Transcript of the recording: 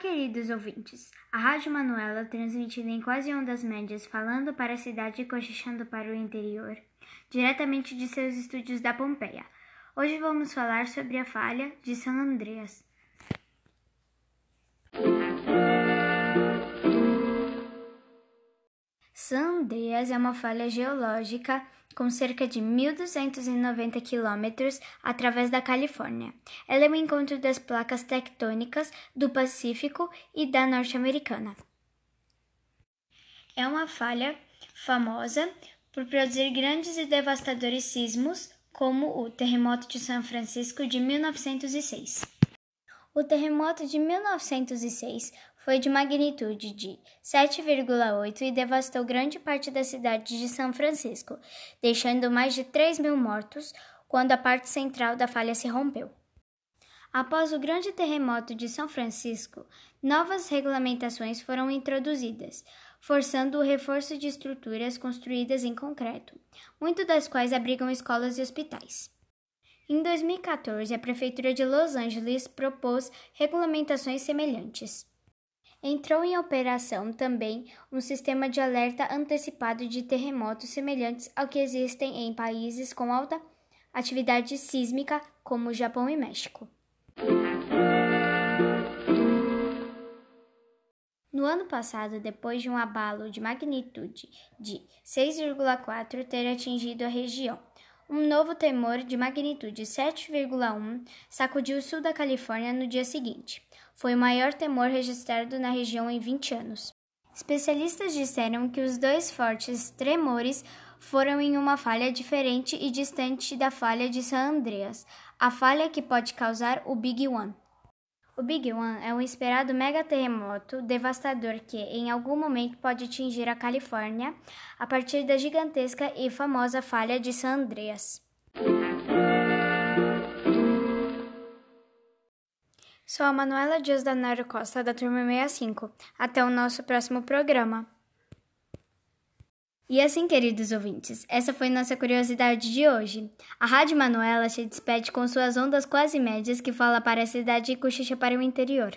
queridos ouvintes. A Rádio Manuela, transmitida em quase ondas médias, falando para a cidade e cochichando para o interior, diretamente de seus estúdios da Pompeia. Hoje vamos falar sobre a falha de São Andreas. São Andreas é uma falha geológica com cerca de 1.290 quilômetros através da Califórnia. Ela é o encontro das placas tectônicas do Pacífico e da Norte-Americana. É uma falha famosa por produzir grandes e devastadores sismos, como o terremoto de São Francisco de 1906. O terremoto de 1906 foi de magnitude de 7,8 e devastou grande parte da cidade de São Francisco, deixando mais de 3 mil mortos quando a parte central da falha se rompeu. Após o grande terremoto de São Francisco, novas regulamentações foram introduzidas, forçando o reforço de estruturas construídas em concreto, muitas das quais abrigam escolas e hospitais. Em 2014, a Prefeitura de Los Angeles propôs regulamentações semelhantes. Entrou em operação também um sistema de alerta antecipado de terremotos semelhantes ao que existem em países com alta atividade sísmica, como Japão e México. No ano passado, depois de um abalo de magnitude de 6,4 ter atingido a região, um novo tremor de magnitude 7,1 sacudiu o sul da Califórnia no dia seguinte. Foi o maior temor registrado na região em 20 anos. Especialistas disseram que os dois fortes tremores foram em uma falha diferente e distante da falha de San Andreas, a falha que pode causar o Big One. O Big One é um esperado megaterremoto devastador que, em algum momento, pode atingir a Califórnia a partir da gigantesca e famosa falha de San Andreas. Sou a Manuela Dias da Nero Costa, da turma 65. Até o nosso próximo programa. E assim, queridos ouvintes, essa foi nossa curiosidade de hoje. A Rádio Manuela se despede com suas ondas quase médias que fala para a cidade e cochicha para o interior.